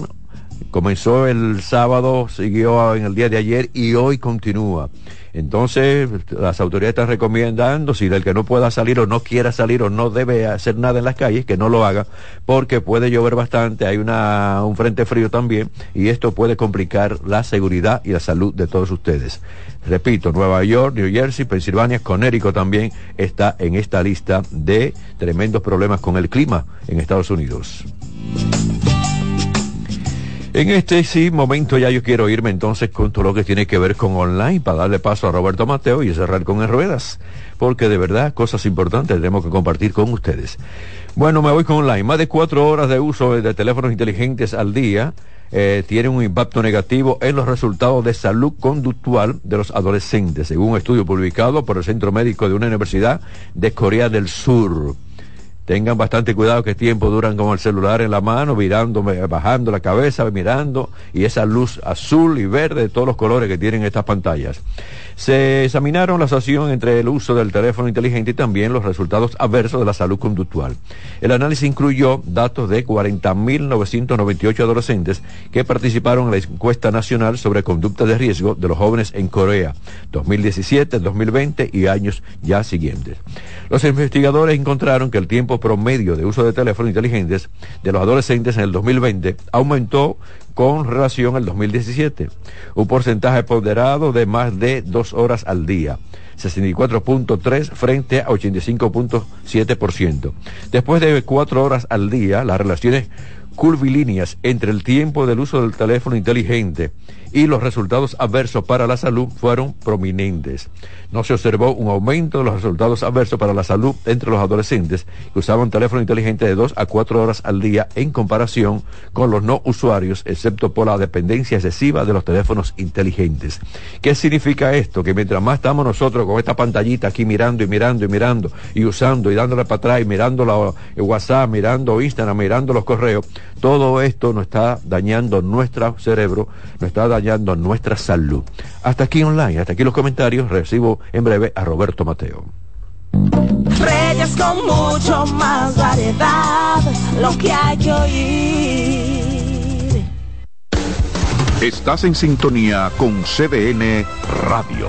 Comenzó el sábado, siguió en el día de ayer y hoy continúa. Entonces, las autoridades están recomendando, si el que no pueda salir o no quiera salir o no debe hacer nada en las calles, que no lo haga, porque puede llover bastante, hay una, un frente frío también, y esto puede complicar la seguridad y la salud de todos ustedes. Repito, Nueva York, New Jersey, Pensilvania, Connecticut también está en esta lista de tremendos problemas con el clima en Estados Unidos. En este sí momento ya yo quiero irme entonces con todo lo que tiene que ver con online para darle paso a Roberto Mateo y cerrar con el ruedas, porque de verdad cosas importantes tenemos que compartir con ustedes. Bueno, me voy con online. Más de cuatro horas de uso de teléfonos inteligentes al día eh, tienen un impacto negativo en los resultados de salud conductual de los adolescentes, según un estudio publicado por el Centro Médico de una universidad de Corea del Sur. Tengan bastante cuidado que tiempo duran con el celular en la mano, mirando, bajando la cabeza, mirando, y esa luz azul y verde de todos los colores que tienen estas pantallas. Se examinaron la asociación entre el uso del teléfono inteligente y también los resultados adversos de la salud conductual. El análisis incluyó datos de 40.998 adolescentes que participaron en la encuesta nacional sobre conducta de riesgo de los jóvenes en Corea, 2017, 2020 y años ya siguientes. Los investigadores encontraron que el tiempo promedio de uso de teléfonos inteligentes de los adolescentes en el 2020 aumentó con relación al 2017, un porcentaje ponderado de más de dos horas al día. 64.3 frente a 85.7%. Después de cuatro horas al día, las relaciones curvilíneas entre el tiempo del uso del teléfono inteligente y los resultados adversos para la salud fueron prominentes. No se observó un aumento de los resultados adversos para la salud entre los adolescentes que usaban teléfono inteligente de 2 a 4 horas al día en comparación con los no usuarios, excepto por la dependencia excesiva de los teléfonos inteligentes. ¿Qué significa esto? Que mientras más estamos nosotros con esta pantallita aquí mirando y mirando y mirando y usando y dándole para atrás y mirando la WhatsApp, mirando Instagram, mirando los correos, todo esto nos está dañando nuestro cerebro, nos está dañando nuestra salud. Hasta aquí online, hasta aquí los comentarios. Recibo en breve a Roberto Mateo. Reyes con mucho más variedad, lo que hay que oír. Estás en sintonía con CDN Radio.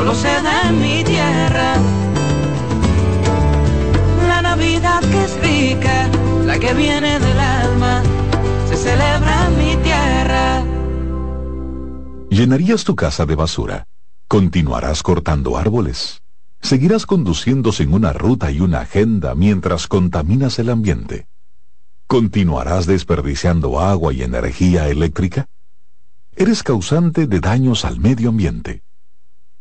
solo se da mi tierra. La Navidad que es rica, la que viene del alma, se celebra en mi tierra. ¿Llenarías tu casa de basura? ¿Continuarás cortando árboles? ¿Seguirás conduciendo sin una ruta y una agenda mientras contaminas el ambiente? ¿Continuarás desperdiciando agua y energía eléctrica? Eres causante de daños al medio ambiente.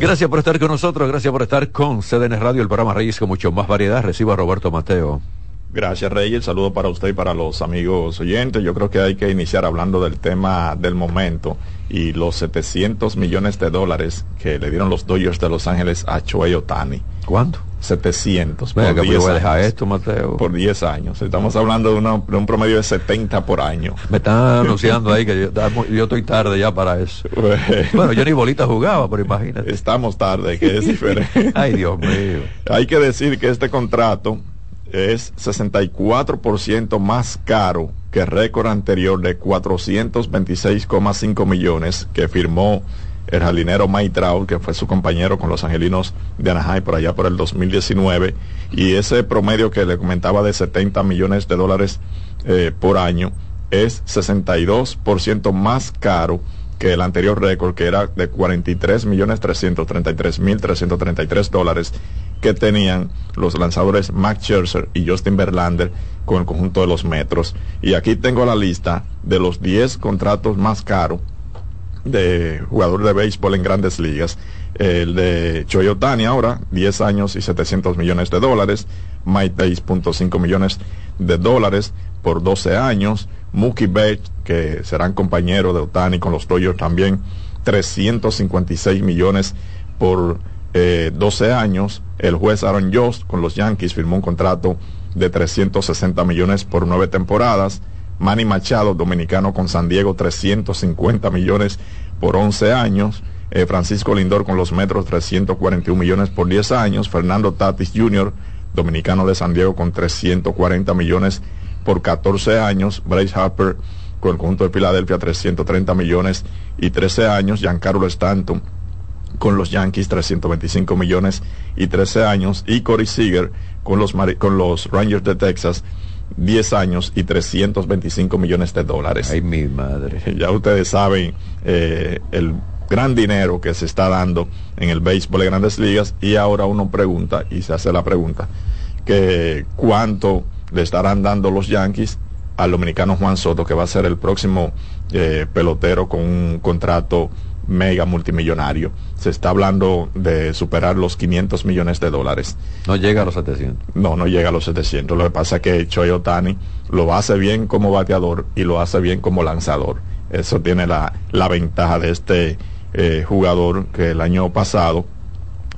Gracias por estar con nosotros, gracias por estar con CDN Radio, el programa Reyes con mucho más variedad. Recibo a Roberto Mateo. Gracias Reyes, saludo para usted y para los amigos oyentes. Yo creo que hay que iniciar hablando del tema del momento y los 700 millones de dólares que le dieron los Dodgers de Los Ángeles a Choey Otani. ¿Cuánto? 700 Venga, por que 10 voy a dejar años. esto, Mateo. Por 10 años. Estamos hablando de, una- de un promedio de 70 por año. Me están anunciando ahí que yo, yo estoy tarde ya para eso. Bueno, yo ni bolita jugaba, pero imagínate. Estamos tarde, que es diferente. Ay, Dios mío. Hay que decir que este contrato es 64% más caro que el récord anterior de 426,5 millones que firmó el jardinero Mike Trout, que fue su compañero con los angelinos de Anaheim por allá por el 2019. Y ese promedio que le comentaba de 70 millones de dólares eh, por año es 62% más caro que el anterior récord, que era de 43 millones 333 mil 333 dólares que tenían los lanzadores Max Scherzer y Justin Verlander con el conjunto de los metros. Y aquí tengo la lista de los 10 contratos más caros de jugador de béisbol en grandes ligas. El de Choi Otani ahora, 10 años y 700 millones de dólares. Mike Days, .5 millones de dólares por 12 años. Mookie Betts, que serán compañeros de Otani con los Dodgers también, 356 millones por eh, 12 años. El juez Aaron Jost con los Yankees firmó un contrato de 360 millones por nueve temporadas. Manny Machado, dominicano con San Diego, 350 millones por 11 años. Eh, Francisco Lindor con los Metros, 341 millones por 10 años. Fernando Tatis Jr., dominicano de San Diego, con 340 millones por 14 años. Bryce Harper con el conjunto de Filadelfia, 330 millones y 13 años. Giancarlo Stanton con los Yankees 325 millones y 13 años y Corey Seager con los con los Rangers de Texas 10 años y 325 millones de dólares. Ay, mi madre. Ya ustedes saben eh, el gran dinero que se está dando en el béisbol de grandes ligas y ahora uno pregunta y se hace la pregunta que cuánto le estarán dando los Yankees al dominicano Juan Soto que va a ser el próximo eh, pelotero con un contrato mega multimillonario. Se está hablando de superar los 500 millones de dólares. No llega a los 700. No, no llega a los 700. Lo que pasa es que Choi Otani lo hace bien como bateador y lo hace bien como lanzador. Eso tiene la, la ventaja de este eh, jugador que el año pasado,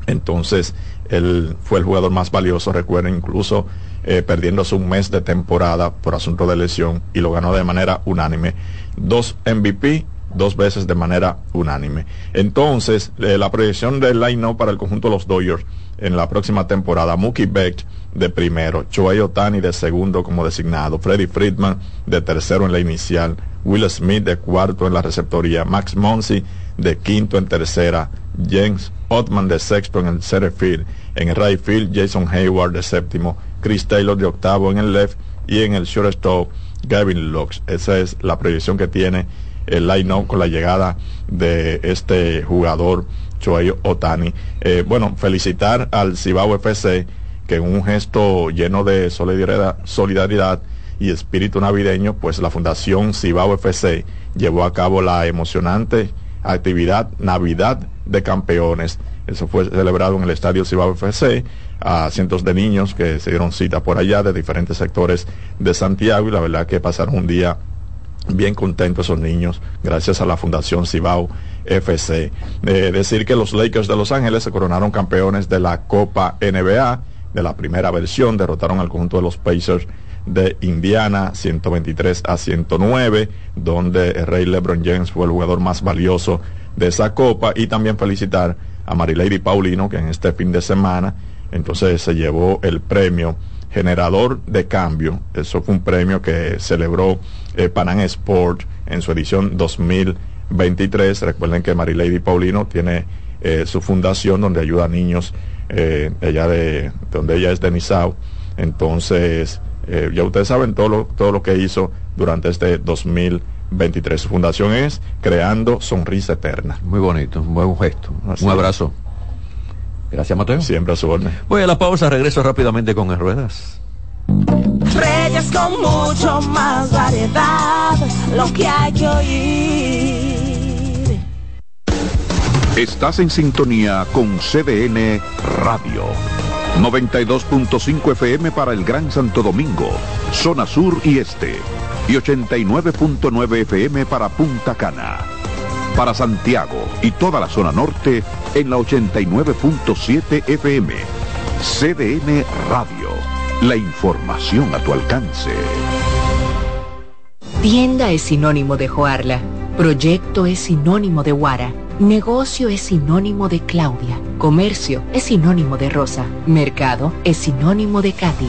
entonces, él fue el jugador más valioso, recuerden, incluso eh, perdiéndose un mes de temporada por asunto de lesión y lo ganó de manera unánime. Dos MVP, dos veces de manera unánime. Entonces, eh, la proyección del line-up para el conjunto de los Dodgers en la próxima temporada, Mookie Beck de primero, Choei Otani de segundo como designado, Freddie Friedman de tercero en la inicial, Will Smith de cuarto en la receptoría, Max Monsi de quinto en tercera, James Otman de sexto en el center field, en el right field Jason Hayward de séptimo, Chris Taylor de octavo en el left y en el shortstop Gavin Lux. Esa es la proyección que tiene el line-up con la llegada de este jugador Choey Otani. Eh, bueno, felicitar al Cibao FC que en un gesto lleno de solidaridad, solidaridad y espíritu navideño, pues la Fundación Cibao FC llevó a cabo la emocionante actividad Navidad de Campeones. Eso fue celebrado en el Estadio Cibao FC a cientos de niños que se dieron cita por allá de diferentes sectores de Santiago y la verdad que pasaron un día bien contentos esos niños gracias a la Fundación Cibao FC. Eh, decir que los Lakers de Los Ángeles se coronaron campeones de la Copa NBA de la primera versión, derrotaron al conjunto de los Pacers de Indiana 123 a 109, donde el rey LeBron James fue el jugador más valioso de esa copa y también felicitar a Marilady Paulino que en este fin de semana entonces se llevó el premio generador de cambio. Eso fue un premio que celebró eh, Panam Sport en su edición 2023. Recuerden que Marilady Paulino tiene eh, su fundación donde ayuda a niños, eh, ella de, donde ella es de Nisao. Entonces, eh, ya ustedes saben todo lo, todo lo que hizo durante este 2023. Su fundación es Creando Sonrisa Eterna. Muy bonito, un buen gesto. un abrazo. Gracias, Mateo. Siempre a su orden. Voy a la pausa, regreso rápidamente con Ruedas. Reyes con mucho más variedad, lo que hay que oír. Estás en sintonía con CDN Radio. 92.5 FM para el Gran Santo Domingo, zona sur y este. Y 89.9 FM para Punta Cana. Para Santiago y toda la zona norte en la 89.7 FM. CDN Radio. La información a tu alcance. Tienda es sinónimo de Joarla. Proyecto es sinónimo de Guara. Negocio es sinónimo de Claudia. Comercio es sinónimo de Rosa. Mercado es sinónimo de Katy.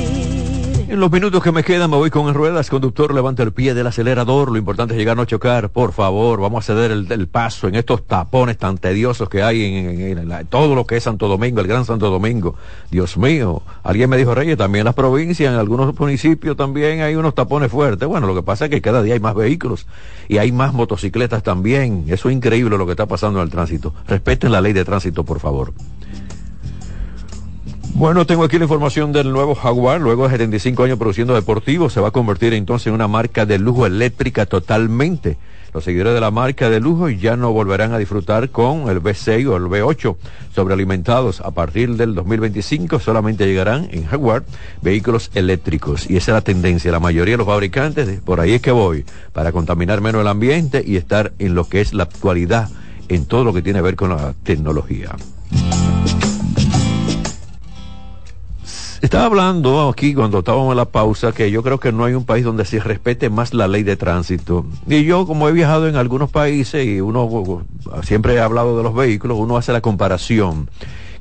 En los minutos que me quedan me voy con ruedas. Conductor, levanta el pie del acelerador. Lo importante es llegar a no chocar. Por favor, vamos a ceder el, paso en estos tapones tan tediosos que hay en, todo lo que es Santo Domingo, el Gran Santo Domingo. Dios mío. Alguien me dijo, Reyes, también en las provincias, en algunos municipios también hay unos tapones fuertes. Bueno, lo que pasa es que cada día hay más vehículos y hay más motocicletas también. Eso es increíble lo que está pasando en el tránsito. Respeten la ley de tránsito, por favor. Bueno, tengo aquí la información del nuevo Jaguar. Luego de 75 años produciendo deportivos, se va a convertir entonces en una marca de lujo eléctrica totalmente. Los seguidores de la marca de lujo ya no volverán a disfrutar con el V6 o el V8 sobrealimentados. A partir del 2025 solamente llegarán en Jaguar vehículos eléctricos. Y esa es la tendencia. La mayoría de los fabricantes, por ahí es que voy, para contaminar menos el ambiente y estar en lo que es la actualidad, en todo lo que tiene que ver con la tecnología. Estaba hablando aquí cuando estábamos en la pausa que yo creo que no hay un país donde se respete más la ley de tránsito. Y yo como he viajado en algunos países y uno siempre he hablado de los vehículos, uno hace la comparación.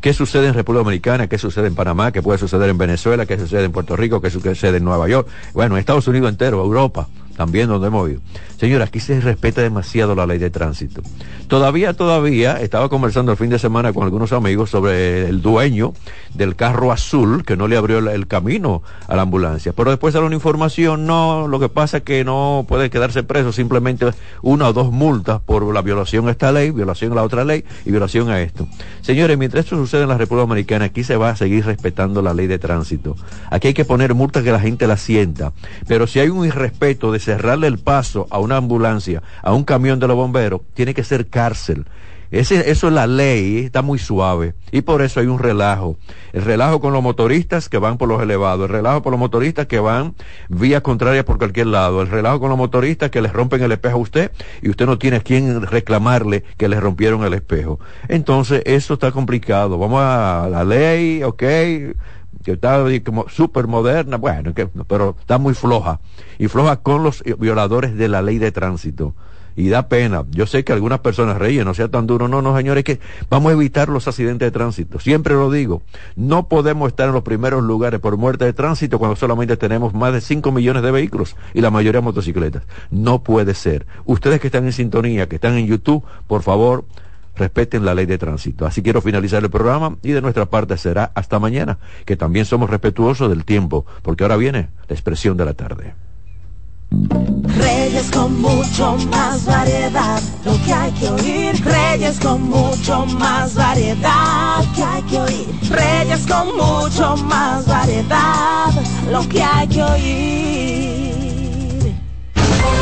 ¿Qué sucede en República Dominicana? ¿Qué sucede en Panamá? ¿Qué puede suceder en Venezuela? ¿Qué sucede en Puerto Rico? ¿Qué sucede en Nueva York? Bueno, en Estados Unidos entero, Europa también donde hemos ido. Señora, aquí se respeta demasiado la ley de tránsito. Todavía, todavía, estaba conversando el fin de semana con algunos amigos sobre el dueño del carro azul que no le abrió el, camino a la ambulancia. Pero después de una información, no, lo que pasa es que no puede quedarse preso, simplemente una o dos multas por la violación a esta ley, violación a la otra ley y violación a esto. Señores, mientras esto sucede en la República Dominicana, aquí se va a seguir respetando la ley de tránsito. Aquí hay que poner multas que la gente la sienta. Pero si hay un irrespeto de cerrarle el paso a una ambulancia, a un camión de los bomberos, tiene que ser cárcel. Ese, eso es la ley, está muy suave. Y por eso hay un relajo. El relajo con los motoristas que van por los elevados, el relajo por los motoristas que van vía contraria por cualquier lado, el relajo con los motoristas que les rompen el espejo a usted y usted no tiene a quien reclamarle que le rompieron el espejo. Entonces, eso está complicado. Vamos a la ley, ok, que está como súper moderna, bueno, pero está muy floja. Y floja con los violadores de la ley de tránsito y da pena. Yo sé que algunas personas reíen, no sea tan duro. No, no, señores, que vamos a evitar los accidentes de tránsito. Siempre lo digo, no podemos estar en los primeros lugares por muerte de tránsito cuando solamente tenemos más de 5 millones de vehículos y la mayoría motocicletas. No puede ser. Ustedes que están en sintonía, que están en YouTube, por favor, respeten la ley de tránsito. Así quiero finalizar el programa y de nuestra parte será hasta mañana, que también somos respetuosos del tiempo, porque ahora viene la expresión de la tarde. Reyes con mucho más variedad, lo que hay que oír. Reyes con mucho más variedad, lo que hay que oír. Reyes con mucho más variedad, lo que hay que oír.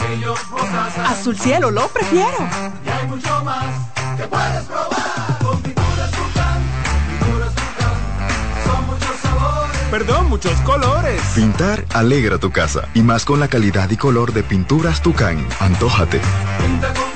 limoncillo, mostaza, azul cielo lo prefiero, y hay mucho más que puedes probar, con pinturas Tucán, pinturas Tucán, son muchos sabores, perdón, muchos colores. Pintar alegra tu casa, y más con la calidad y color de pinturas Tucán, antójate. pinta con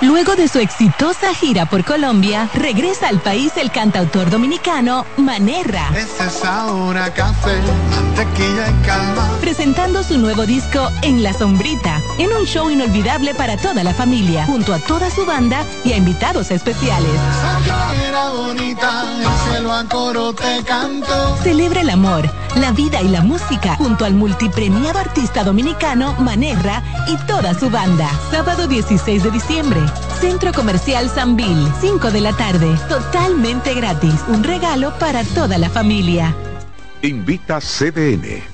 Luego de su exitosa gira por Colombia, regresa al país el cantautor dominicano Manerra. Café, y calma. Presentando su nuevo disco En la Sombrita, en un show inolvidable para toda la familia, junto a toda su banda y a invitados especiales. Bonita, el cielo a coro te canto. Celebra el amor, la vida y la música junto al multipremiado artista dominicano Manerra y toda su banda. Sábado 16 de diciembre. Centro Comercial Sanvil, 5 de la tarde. Totalmente gratis. Un regalo para toda la familia. Invita CDN.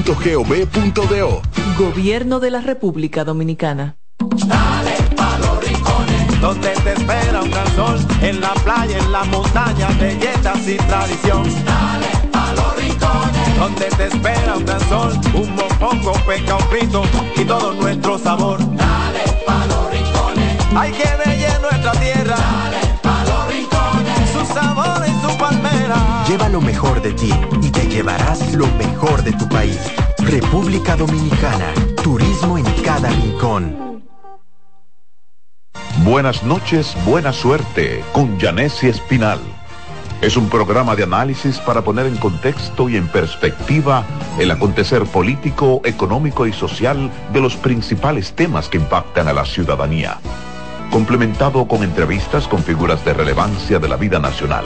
presidencia.gov.do. Gobierno de la República Dominicana. Dale pa' los rincones, donde te espera un gran sol, en la playa, en la montaña, belletas y tradición. Dale pa' los rincones, donde te espera un gran sol, un mopongo, peca, un pito y todo nuestro sabor. Dale pa' los rincones, hay que bella en nuestra tierra. Dale pa' los rincones, su sabor Lleva lo mejor de ti y te llevarás lo mejor de tu país. República Dominicana. Turismo en cada rincón. Buenas noches, buena suerte con Janessi Espinal. Es un programa de análisis para poner en contexto y en perspectiva el acontecer político, económico y social de los principales temas que impactan a la ciudadanía. Complementado con entrevistas con figuras de relevancia de la vida nacional.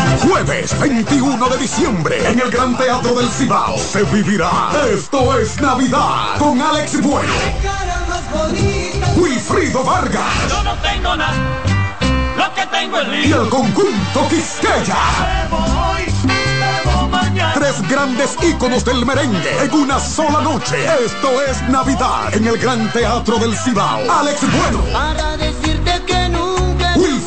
Jueves 21 de diciembre en el Gran Teatro del Cibao se vivirá Esto es Navidad con Alex Bueno, Wilfrido Vargas Yo no tengo nada, lo que tengo es y el conjunto Quisqueya. Tres grandes íconos del merengue en una sola noche. Esto es Navidad en el Gran Teatro del Cibao. Alex Bueno,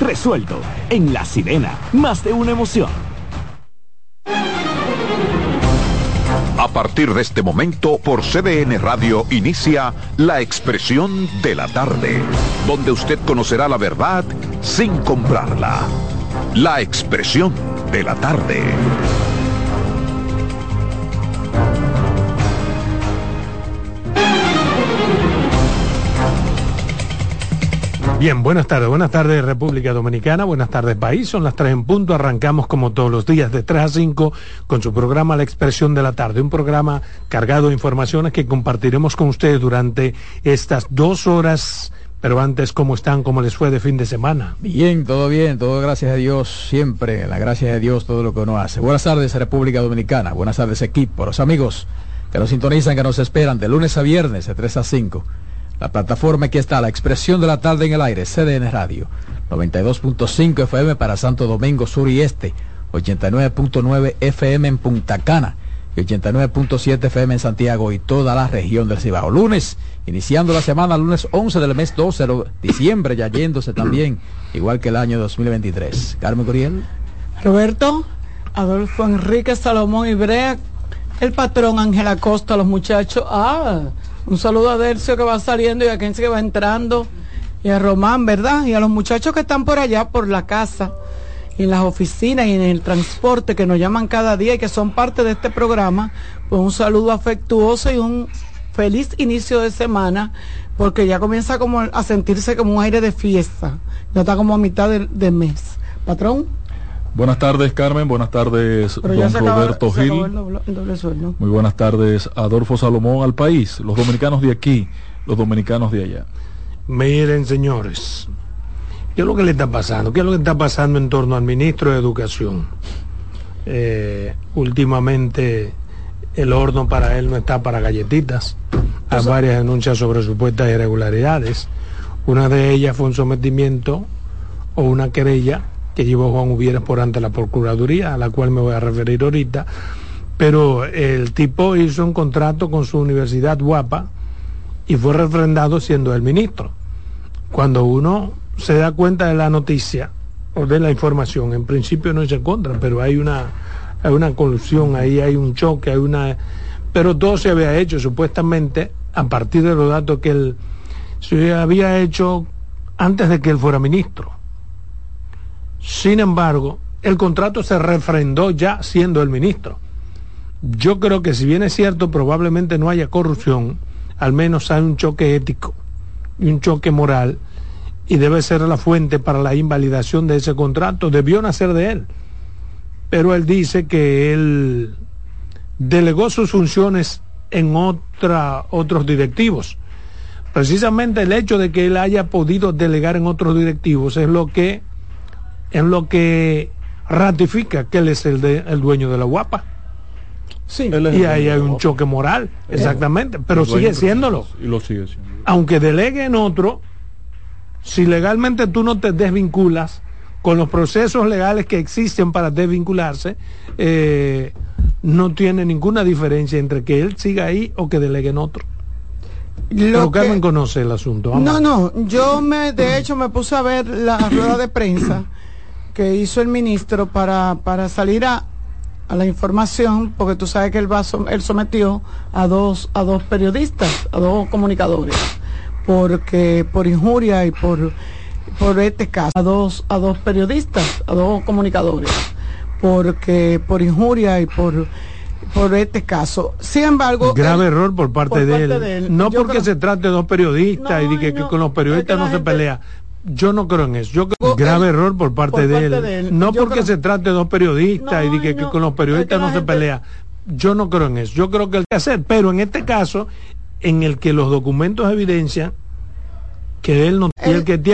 Resuelto. En La Sirena, más de una emoción. A partir de este momento, por CDN Radio inicia La Expresión de la Tarde, donde usted conocerá la verdad sin comprarla. La Expresión de la Tarde. Bien, buenas tardes, buenas tardes República Dominicana, buenas tardes país, son las 3 en punto, arrancamos como todos los días de 3 a 5 con su programa La Expresión de la Tarde, un programa cargado de informaciones que compartiremos con ustedes durante estas dos horas, pero antes, ¿cómo están? ¿Cómo les fue de fin de semana? Bien, todo bien, todo gracias a Dios, siempre, la gracia de Dios, todo lo que uno hace. Buenas tardes República Dominicana, buenas tardes equipo, los amigos que nos sintonizan, que nos esperan de lunes a viernes de 3 a 5. La plataforma aquí está, la expresión de la tarde en el aire, CDN Radio, 92.5 FM para Santo Domingo Sur y Este, 89.9 FM en Punta Cana y 89.7 FM en Santiago y toda la región del Cibao. Lunes, iniciando la semana, lunes 11 del mes 12 de diciembre, ya yéndose también, igual que el año 2023. Carmen Curiel. Roberto, Adolfo Enrique Salomón Ibrea, el patrón Ángel Acosta, los muchachos. Ah, un saludo a Delcio que va saliendo y a Kenzie que va entrando y a Román, ¿verdad? Y a los muchachos que están por allá, por la casa, en las oficinas y en el transporte que nos llaman cada día y que son parte de este programa, pues un saludo afectuoso y un feliz inicio de semana, porque ya comienza como a sentirse como un aire de fiesta, ya está como a mitad del de mes. Patrón. Buenas tardes, Carmen. Buenas tardes, Pero don acaba- Roberto Gil. el doble- el doble sueldo. Muy buenas tardes, Adolfo Salomón al país, los dominicanos de aquí, los dominicanos de allá. Miren, señores, ¿qué es lo que le está pasando? ¿Qué es lo que está pasando en torno al ministro de Educación? Eh, últimamente el horno para él no está para galletitas. Hay varias denuncias sobre supuestas irregularidades. Una de ellas fue un sometimiento o una querella que llevó Juan Uvieres por ante la Procuraduría, a la cual me voy a referir ahorita. Pero el tipo hizo un contrato con su universidad guapa y fue refrendado siendo el ministro. Cuando uno se da cuenta de la noticia o de la información, en principio no es en contra, pero hay una, hay una colusión, ahí hay un choque, hay una pero todo se había hecho supuestamente a partir de los datos que él se había hecho antes de que él fuera ministro. Sin embargo, el contrato se refrendó ya siendo el ministro. Yo creo que si bien es cierto, probablemente no haya corrupción, al menos hay un choque ético y un choque moral y debe ser la fuente para la invalidación de ese contrato. Debió nacer de él. Pero él dice que él delegó sus funciones en otra, otros directivos. Precisamente el hecho de que él haya podido delegar en otros directivos es lo que, es lo que ratifica que él es el, de, el dueño de la guapa. Sí. Y ahí hay un choque moral, exactamente, pero sigue siéndolo. Y lo sigue siendo. Aunque delegue en otro, si legalmente tú no te desvinculas con los procesos legales que existen para desvincularse, eh, no tiene ninguna diferencia entre que él siga ahí o que delegue en otro. Pero Lo que- Carmen conoce el asunto. vamos. No, no, yo me, de hecho me puse a ver la rueda de prensa que hizo el ministro para, para salir a, a la información, porque tú sabes que él, va, él sometió a dos, a dos periodistas, a dos comunicadores, porque por injuria y por, por este caso, a dos, a dos periodistas, a dos comunicadores, porque por injuria y por, por este caso. Sin embargo, Grave él- error por parte, por de, parte él. de él. No Yo porque creo- se trate de dos periodistas y de que, que con los periodistas no se pelea. Yo no creo en eso. Yo creo grave error por parte, por de, parte él. de él. No Yo porque creo- se trate de dos periodistas y que, que con los periodistas no se pelea. Yo no creo en eso. Yo creo que el que hacer, pero en este caso, en el que los documentos evidencian que él no, el que tiene